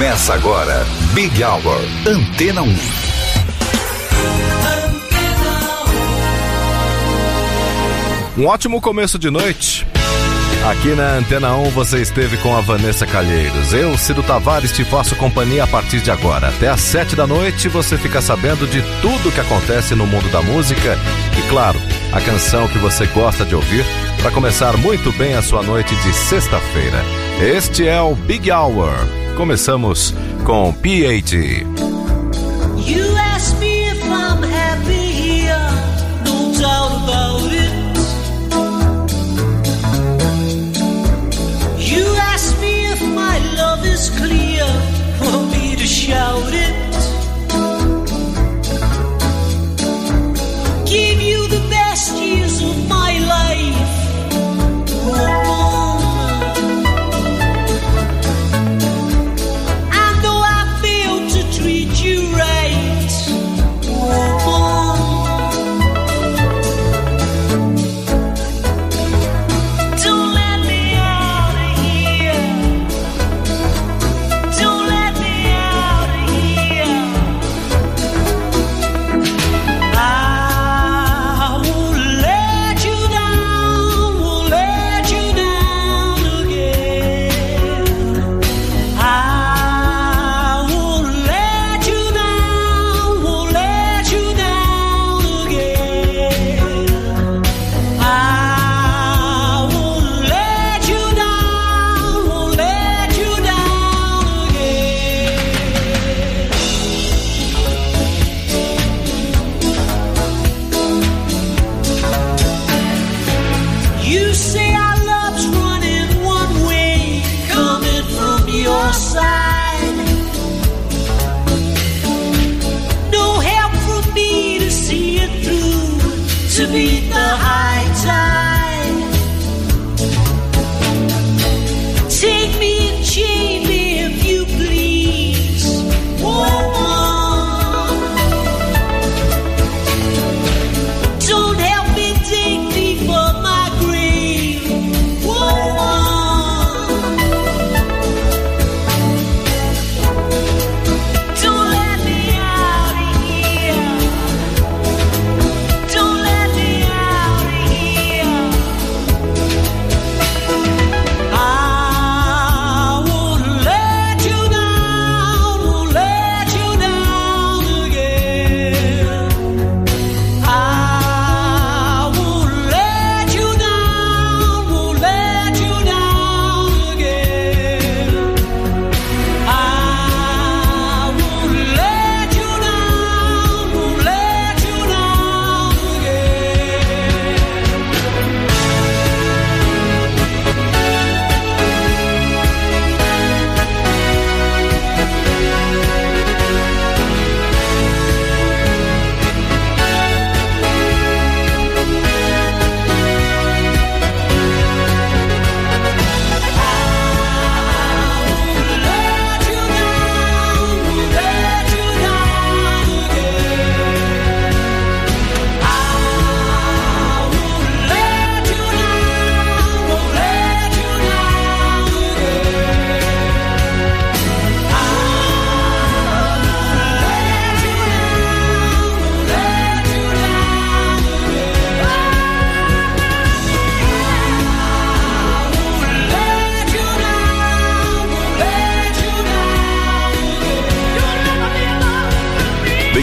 Começa agora, Big Hour, Antena 1. Um ótimo começo de noite. Aqui na Antena 1 você esteve com a Vanessa Calheiros. Eu, Cido Tavares, te faço companhia a partir de agora. Até às sete da noite você fica sabendo de tudo que acontece no mundo da música e, claro, a canção que você gosta de ouvir para começar muito bem a sua noite de sexta-feira. Este é o Big Hour. Começamos com PAT. You shout it.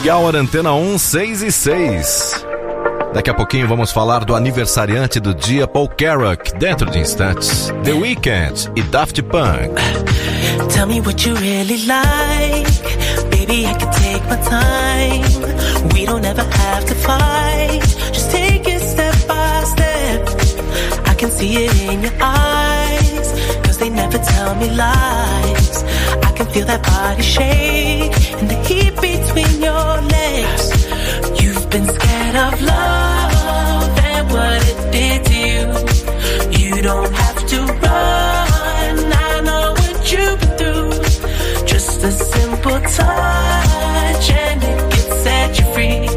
Big Hour Antena 1, 6 e 6. Daqui a pouquinho vamos falar do aniversariante do dia, Paul Carrack, dentro de instantes. The Weeknd e Daft Punk. Tell me what you really like. Baby, I can take my time. We don't ever have to fight. Just take it step by step. I can see it in your eyes. Cause they never tell me lies. I can feel that body shake and the heat between of love and what it did to you. You don't have to run. I know what you've been through. Just a simple touch and it can set you free.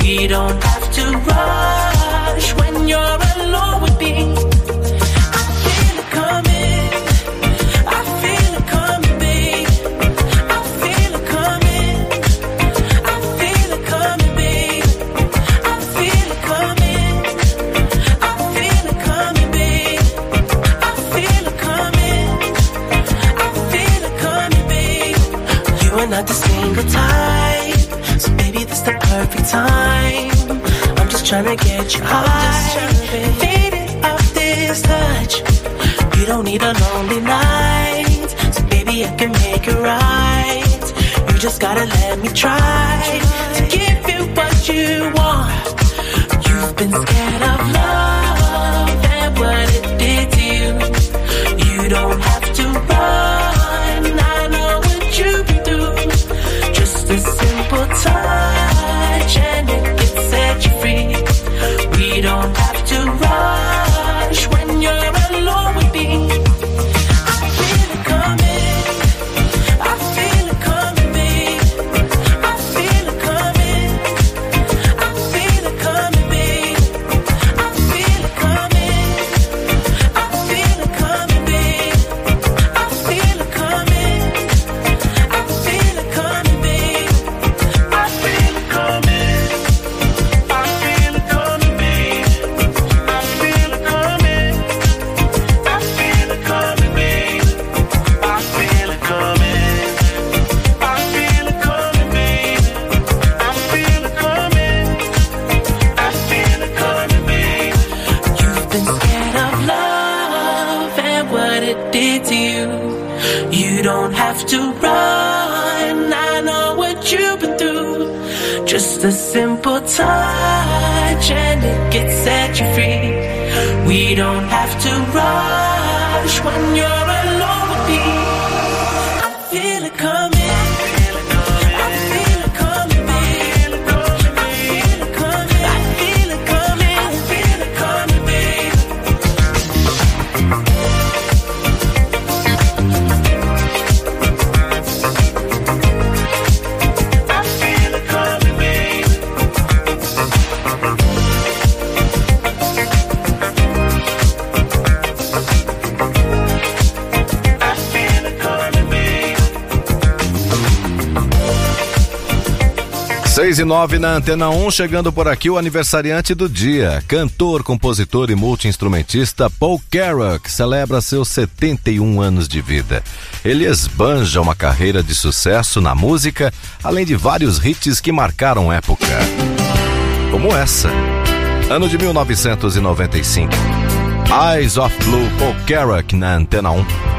We don't have to rush when you're trying to get you high. Faded off this touch. You don't need a lonely night. So baby, I can make it right. You just gotta let me try to give you what you want. You've been scared of love. 6 e 9 na Antena 1, chegando por aqui o aniversariante do dia. Cantor, compositor e multiinstrumentista Paul Carrack celebra seus 71 anos de vida. Ele esbanja uma carreira de sucesso na música, além de vários hits que marcaram época. Como essa, ano de 1995. Eyes of Blue, Paul Carrack na Antena 1.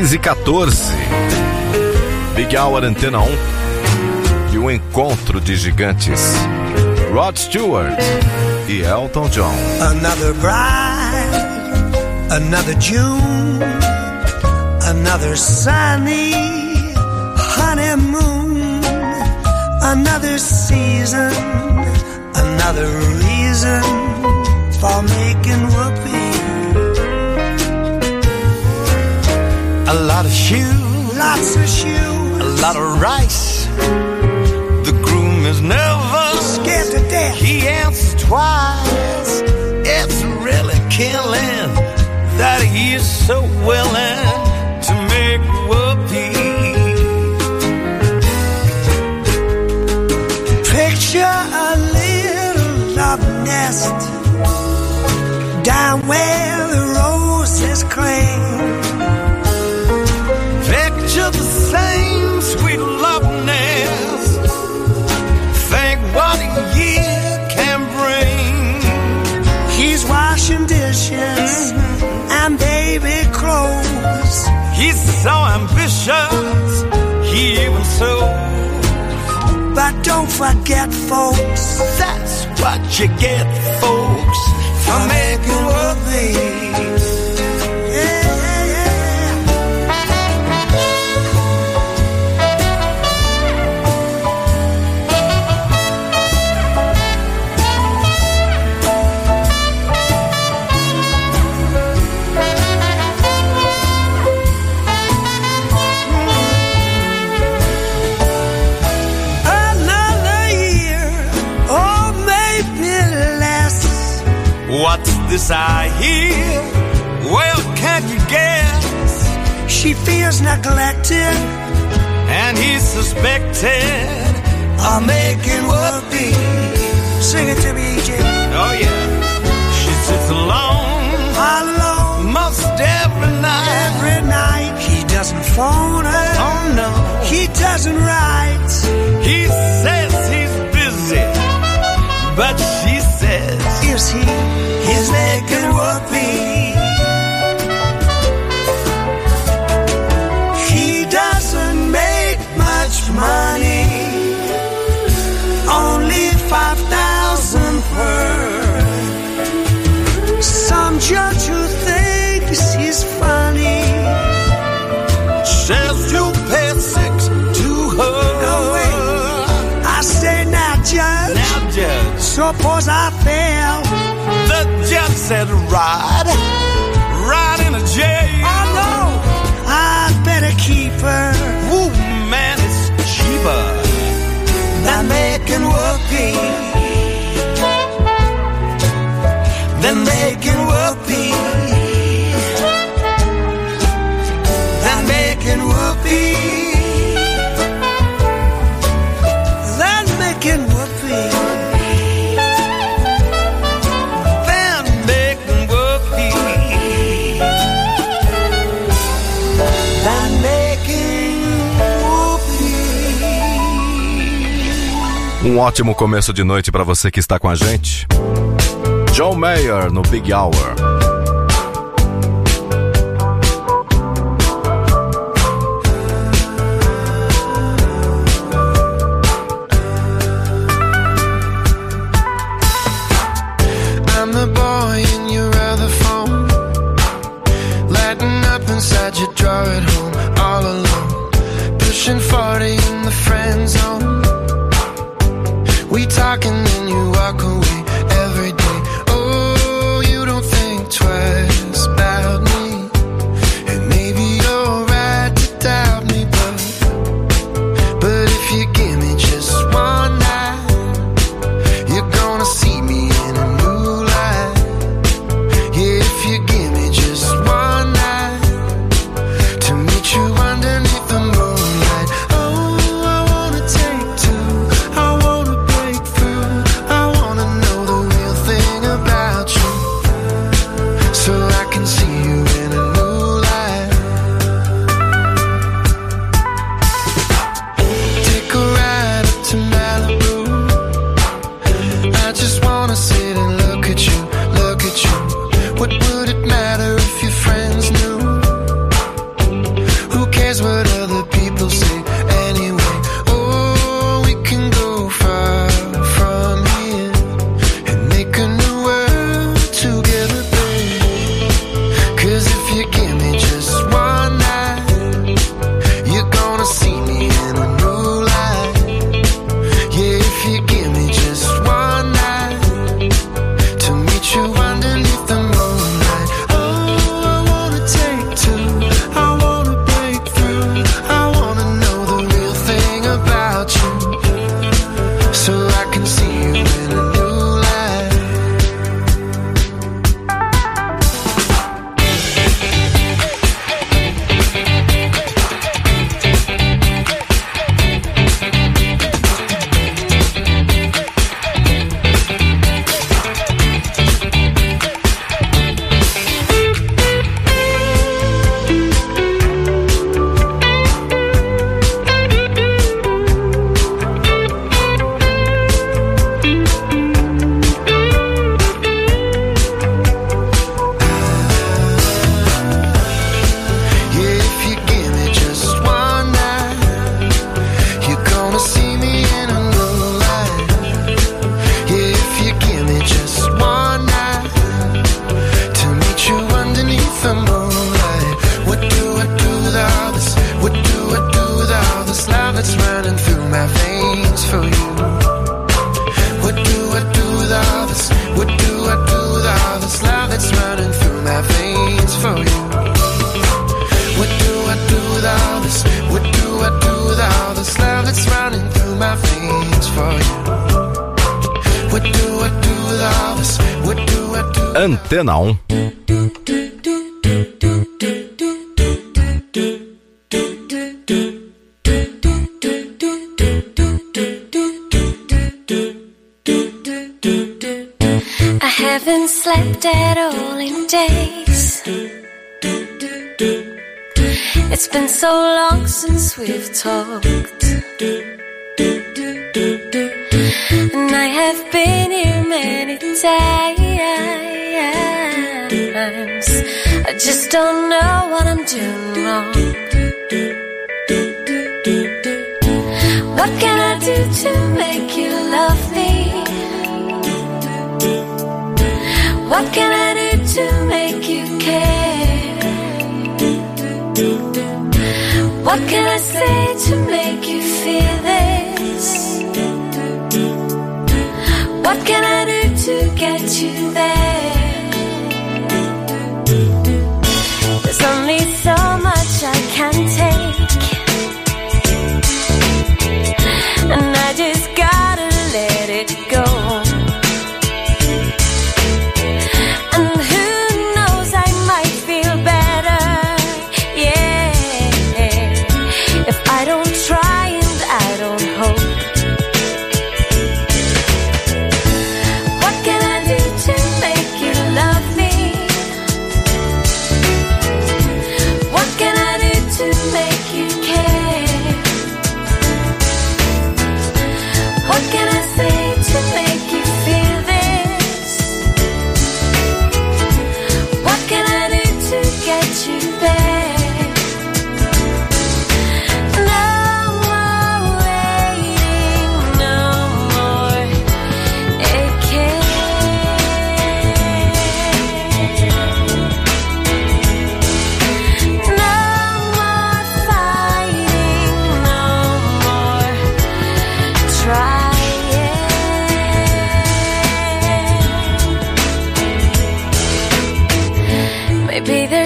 6 e 14. Big Hour Antena 1 e o encontro de gigantes. Rod Stewart e Elton John. Another bride, another June, another sunny honeymoon, another season, another reason for making whoopee. A lot of shoe, lots of shoes. a lot of rice. The groom is nervous, scared to death. He answers twice. It's really killing that he is so willing. He's so ambitious, he even so. But don't forget, folks, that's what you get, folks, for making world. Um ótimo começo de noite para você que está com a gente. John Mayer no Big Hour. In days. It's been so long since we've talked. And I have been here many times. I just don't know what I'm doing wrong. What can I do to make you love me? What can I do to make you care? What can I say to make you feel this? What can I do to get you there? There's only so much I can take.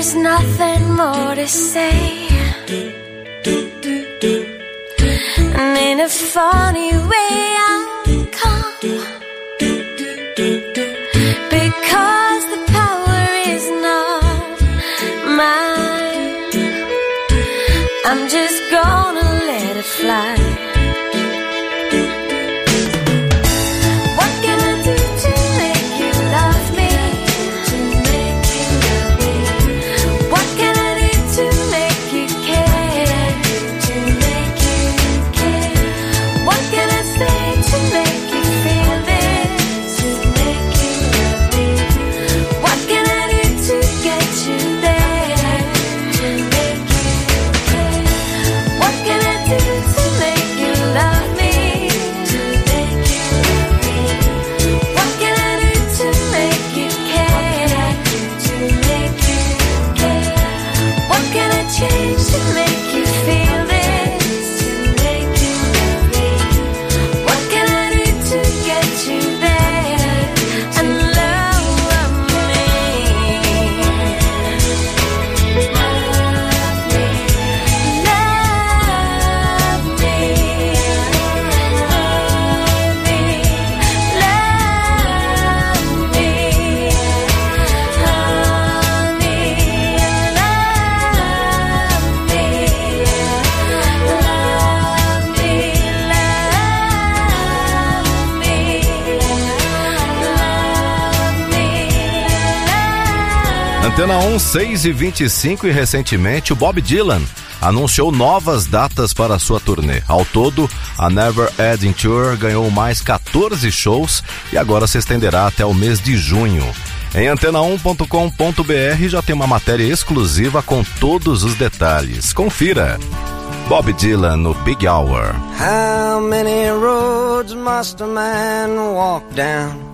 There's nothing more to say. And in a funny way, I'm Antena 1, 6 e 25 e recentemente o Bob Dylan anunciou novas datas para sua turnê. Ao todo, a Never Ending Tour ganhou mais 14 shows e agora se estenderá até o mês de junho. Em antena1.com.br já tem uma matéria exclusiva com todos os detalhes. Confira. Bob Dylan no Big Hour. How many roads must a man walk down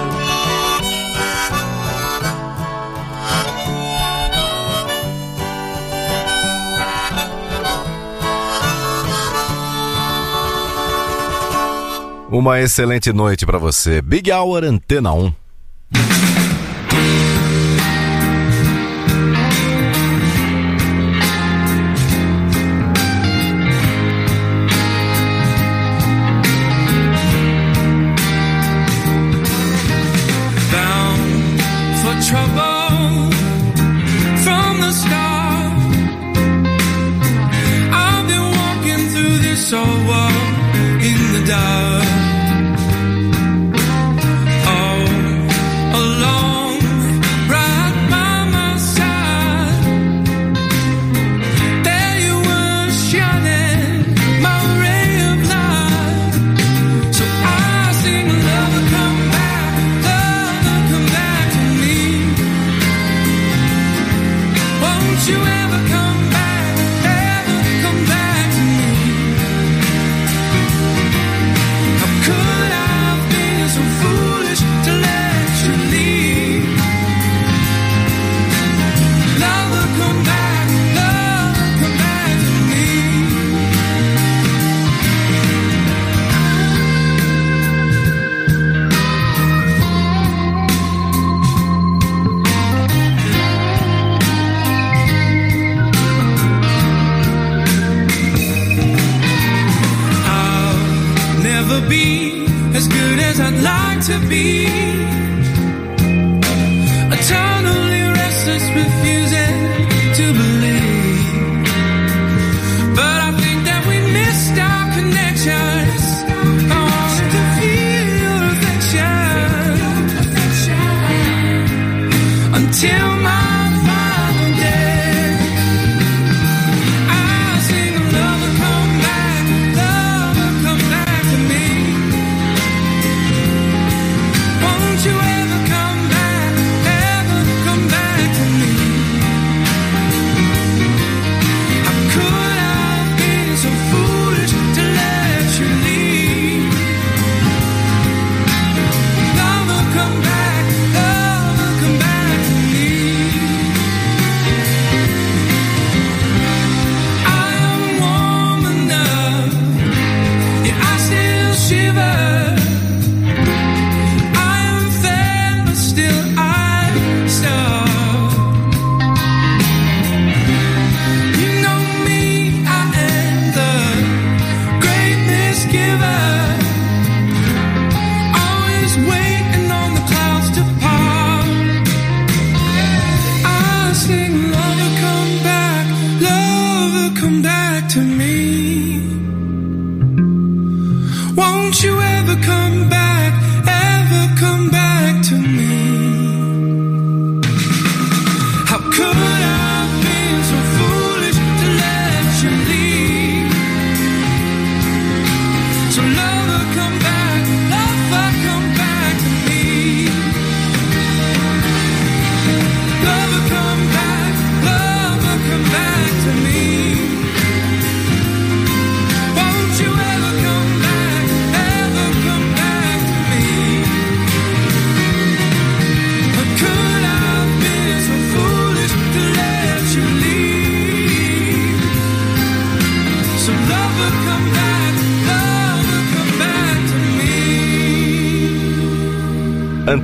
Uma excelente noite pra você. Big Hour Antena 1.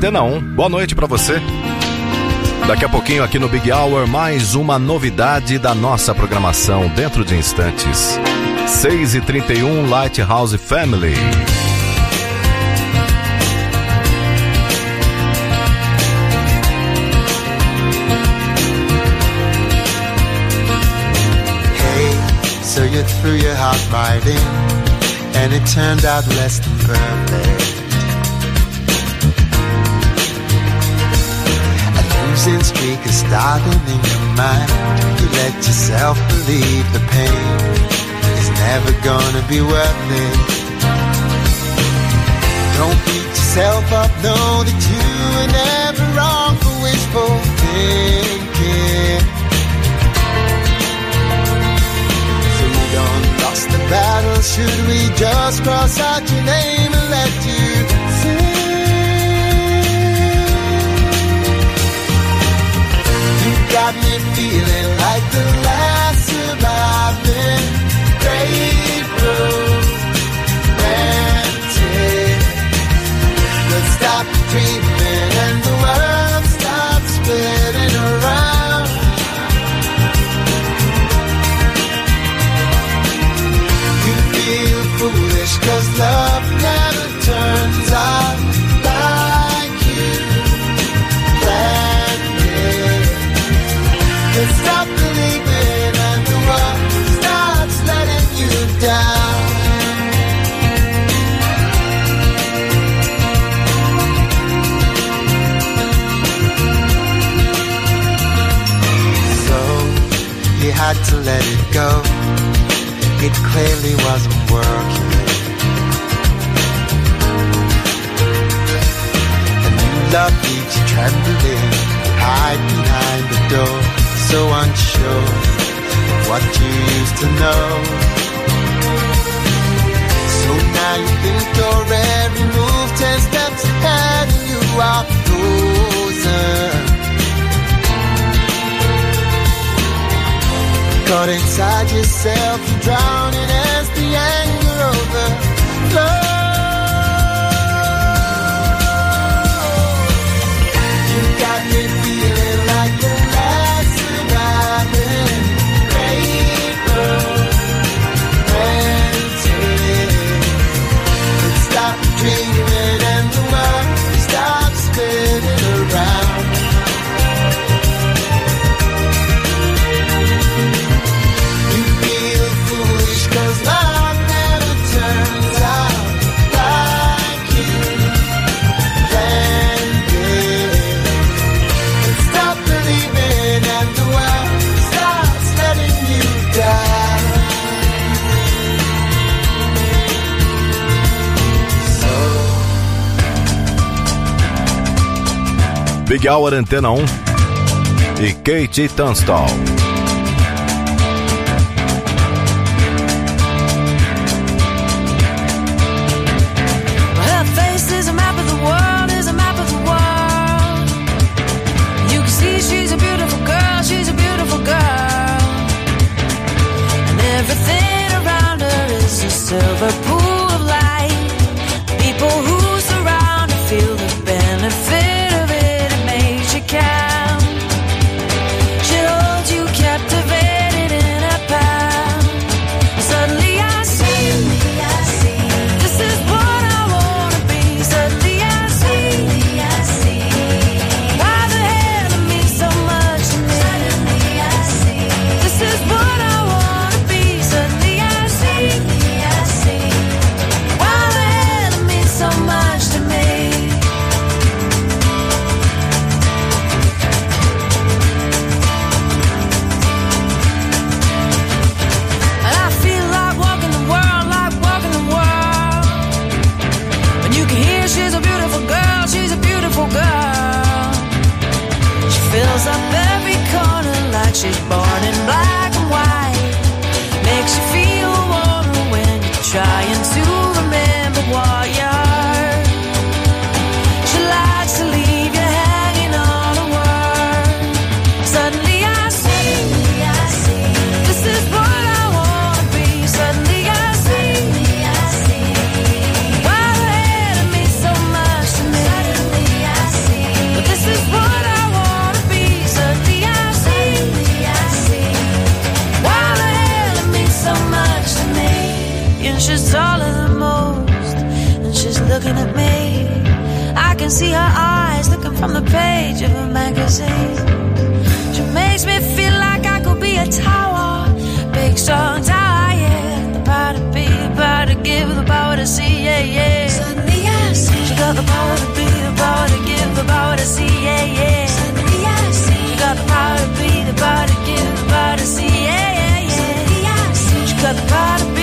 Antena 1, boa noite pra você. Daqui a pouquinho aqui no Big Hour, mais uma novidade da nossa programação dentro de instantes. 6 e 31 Lighthouse Family. So you threw your heart right in, and it turned out less than perfect. Streak is starting in your mind. You let yourself believe the pain is never gonna be worth it. Don't beat yourself up, know that you were never wrong for wishful thinking. So we don't lost the battle. Should we just cross out your name and let you got me feeling like the last surviving romantic. Had to let it go. It clearly wasn't working. And you loved each trembling, hide behind the door, so unsure of what you used to know. So now you think your every move ten steps ahead, and you are frozen. Caught inside yourself, drowning as the anger overflows. Big Hour Antena 1 e Kate Tunstall. Her face see her eyes looking from the page of a magazine. She makes me feel like I could be a tower, big strong tower, yeah. The power to be, the power to give, the power to see, yeah, yeah. Suddenly I see she got the power to be, the power to give, the power to see, yeah, yeah. Suddenly I see she got the power to be, the power to give, the power to see, yeah, yeah, yeah. Suddenly I see she got the power to be,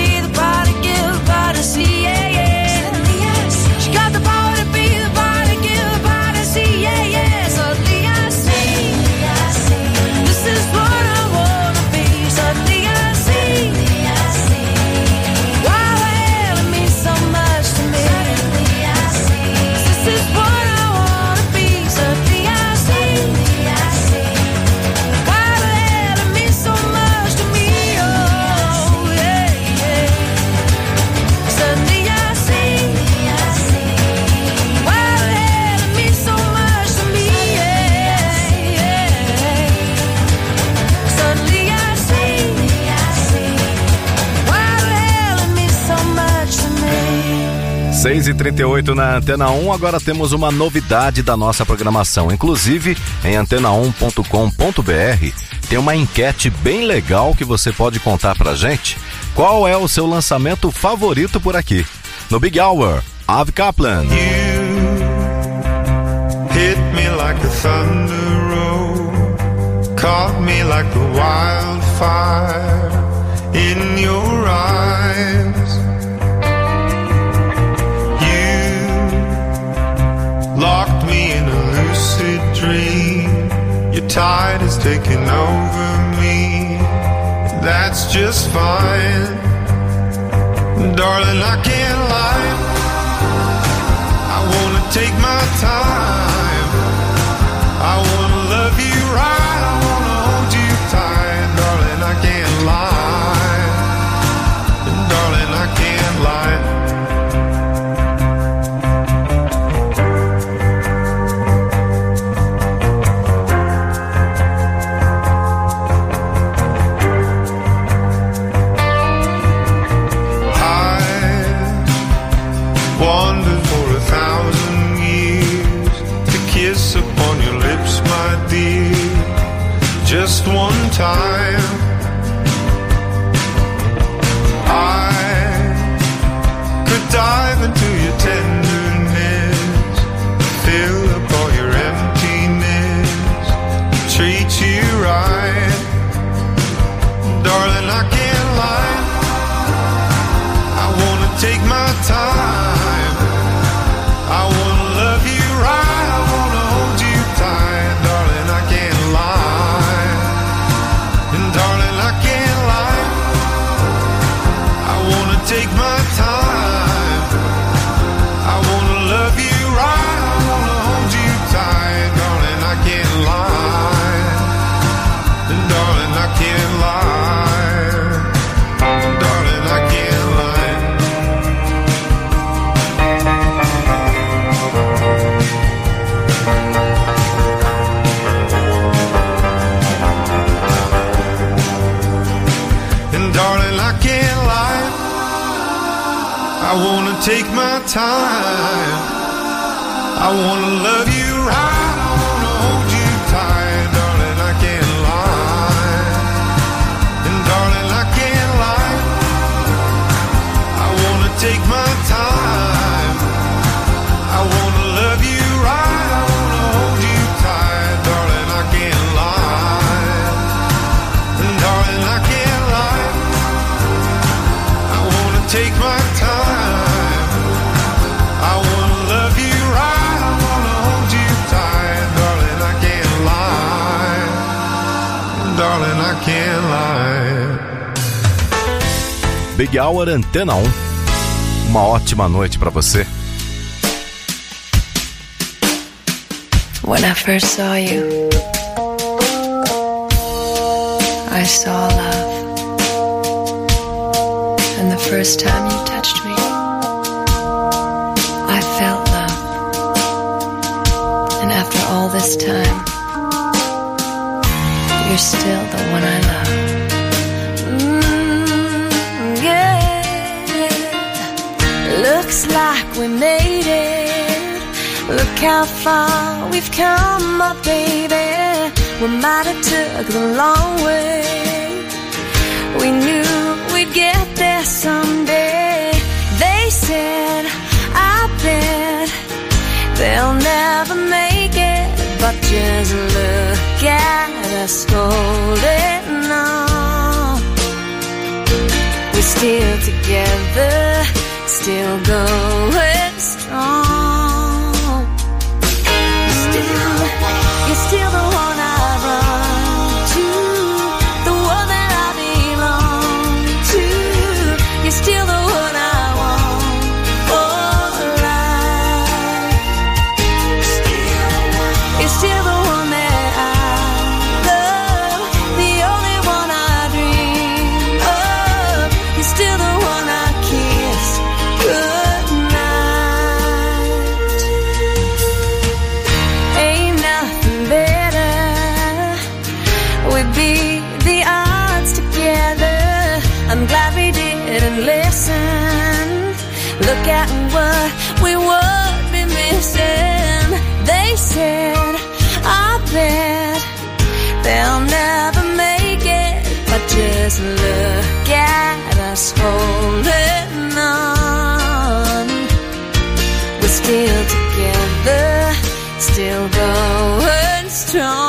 6h38 na Antena 1, agora temos uma novidade da nossa programação. Inclusive, em antena1.com.br tem uma enquete bem legal que você pode contar pra gente. Qual é o seu lançamento favorito por aqui? No Big Hour, Ave Kaplan. You Your tide is taking over me. That's just fine, darling. I can't lie. I wanna take my time. I wanna time. I could dive into your tenderness, fill up all your emptiness, treat you right, darling. I can't lie. I wanna take my time. Time. I wanna Big Hour Antena 1. Uma ótima noite pra você. When I first saw you, I saw love. And the first time you touched me, I felt love. And after all this time, you're still the one I love. looks like we made it. Look how far we've come, my baby. We might have took the long way. We knew we'd get there someday. They said, I bet they'll never make it. But just look at us holding on. We're still together still going. strong.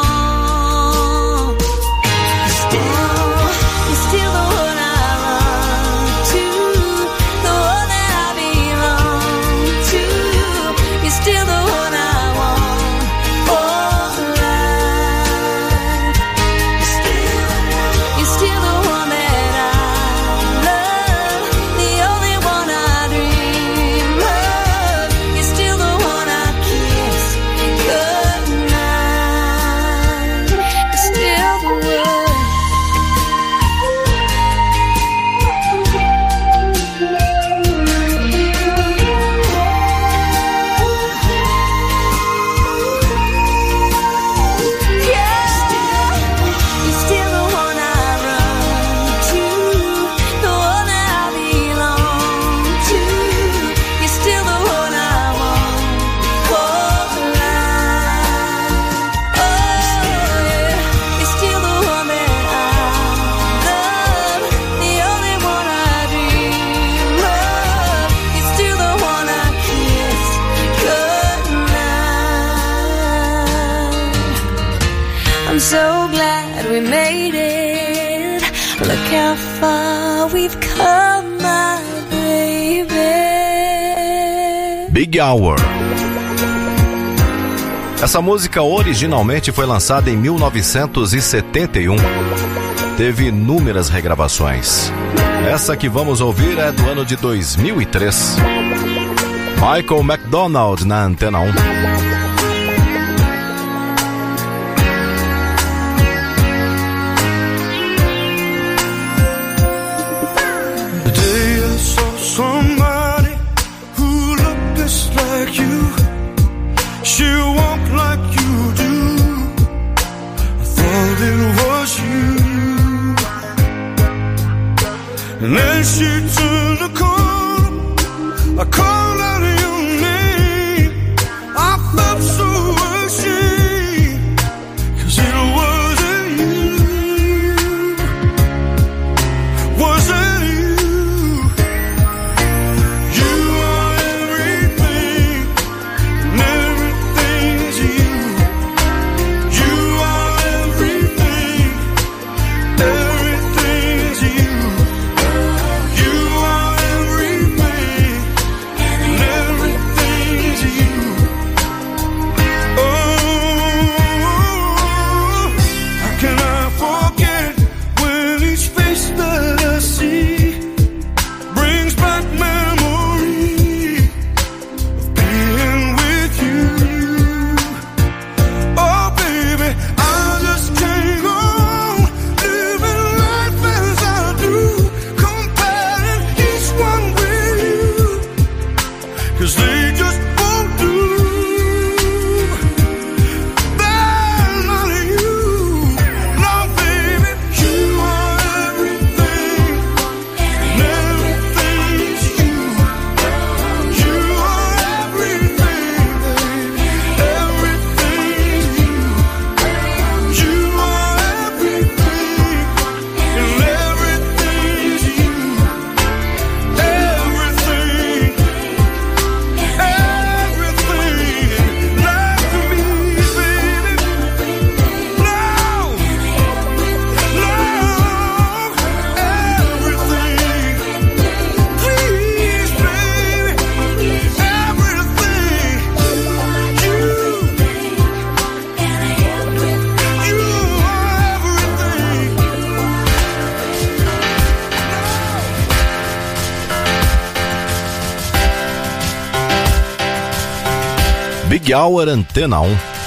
Essa música originalmente foi lançada em 1971. Teve inúmeras regravações. Essa que vamos ouvir é do ano de 2003. Michael McDonald na Antena 1. wish you'd turn the corner. Happy Antena 1.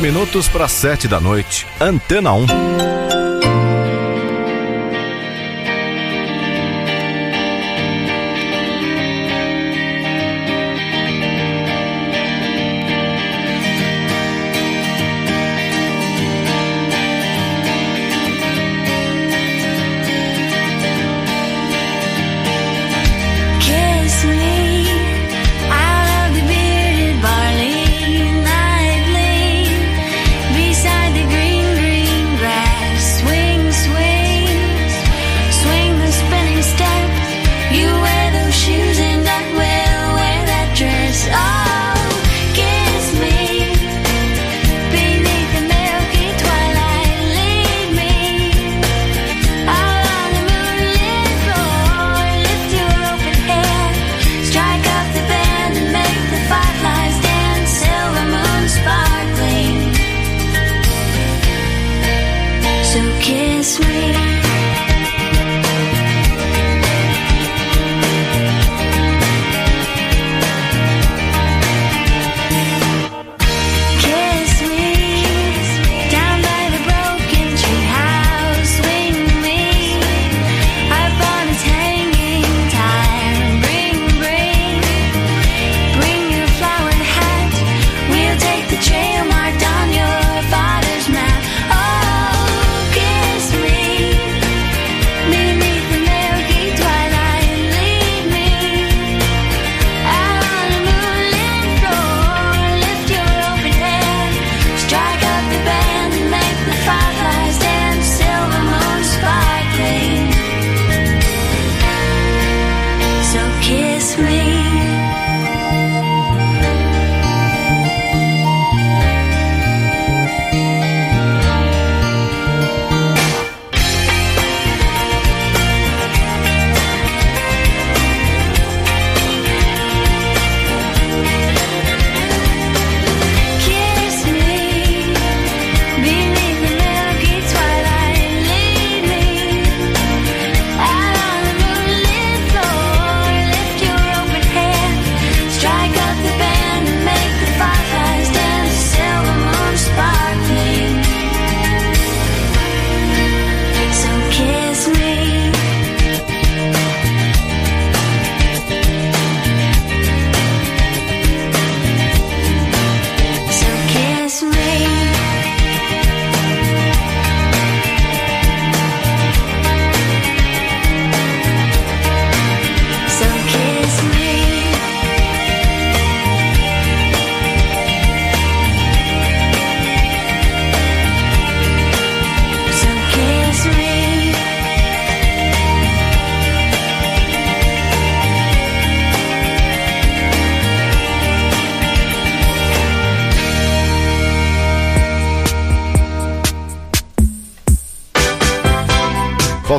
minutos para 7 da noite. Antena 1.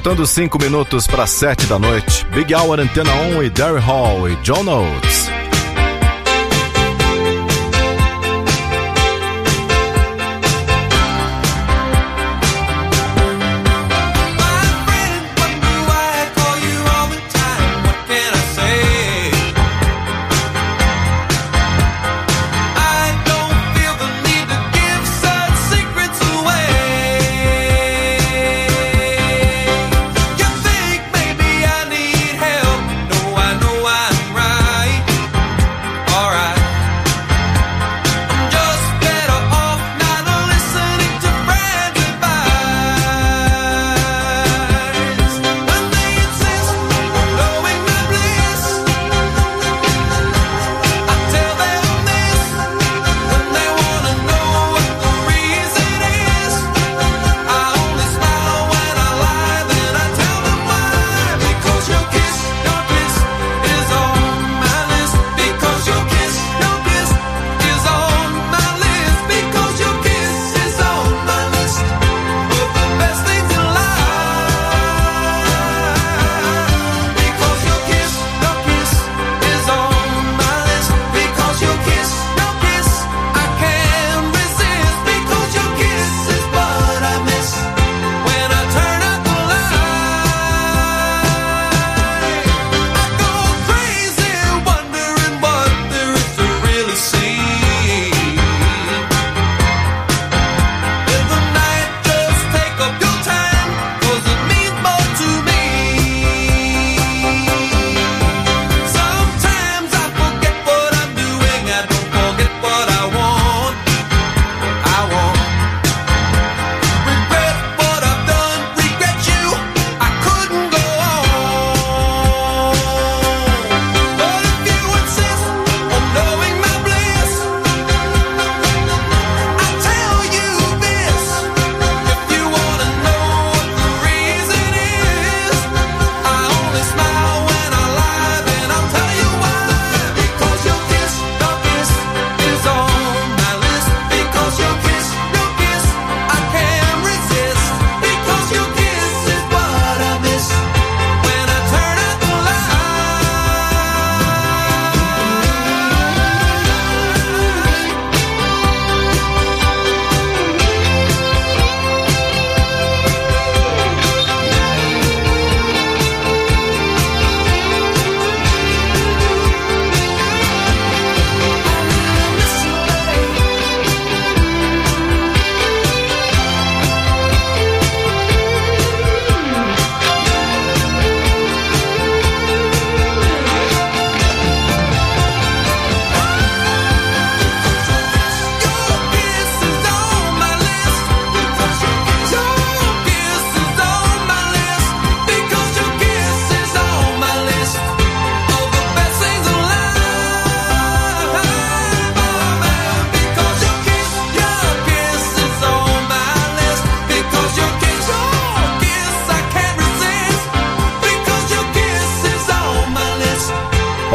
Faltando 5 minutos para 7 da noite, Big Hour Antena 1 e Derry Hall e John Oates.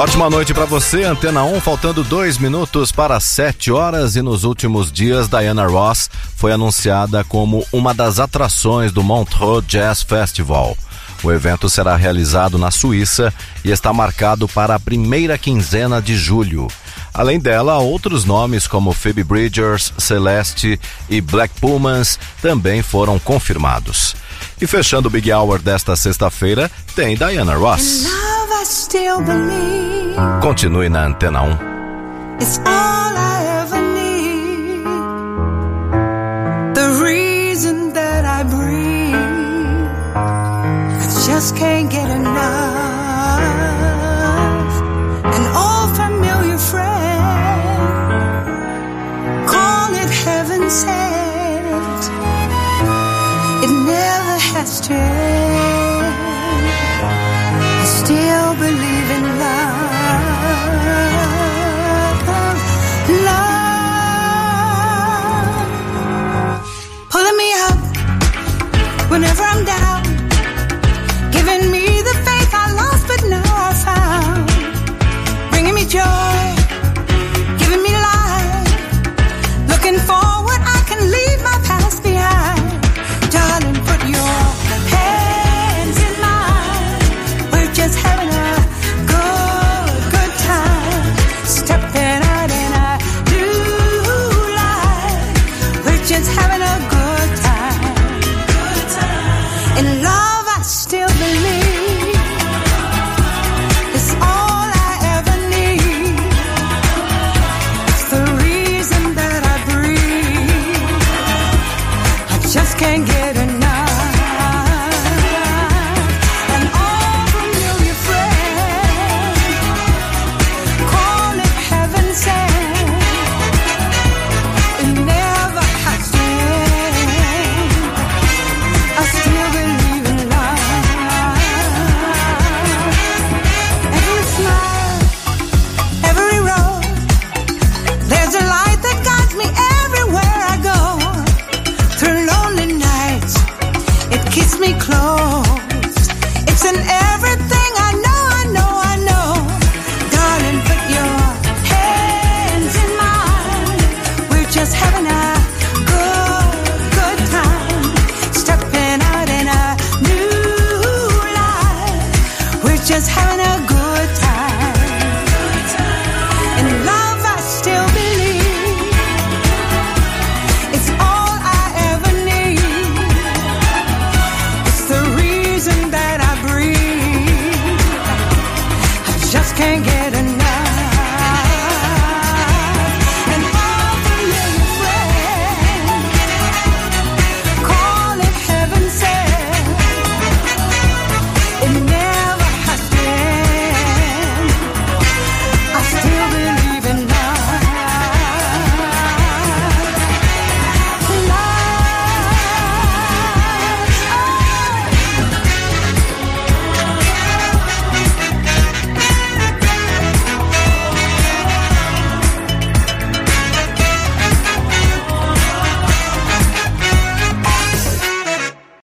Ótima noite para você, Antena 1, faltando dois minutos para sete horas e nos últimos dias, Diana Ross foi anunciada como uma das atrações do Montreux Jazz Festival. O evento será realizado na Suíça e está marcado para a primeira quinzena de julho. Além dela, outros nomes como Phoebe Bridgers, Celeste e Black Pumas também foram confirmados. E fechando o Big Hour desta sexta-feira, tem Diana Ross. Continue na Antena 1. it's all I ever need. The reason that I breathe, I just can't get enough. It. It never has to end. I still believe in love. Love. Pulling me up whenever I'm down. Giving me the faith I lost, but now I found. Bringing me joy.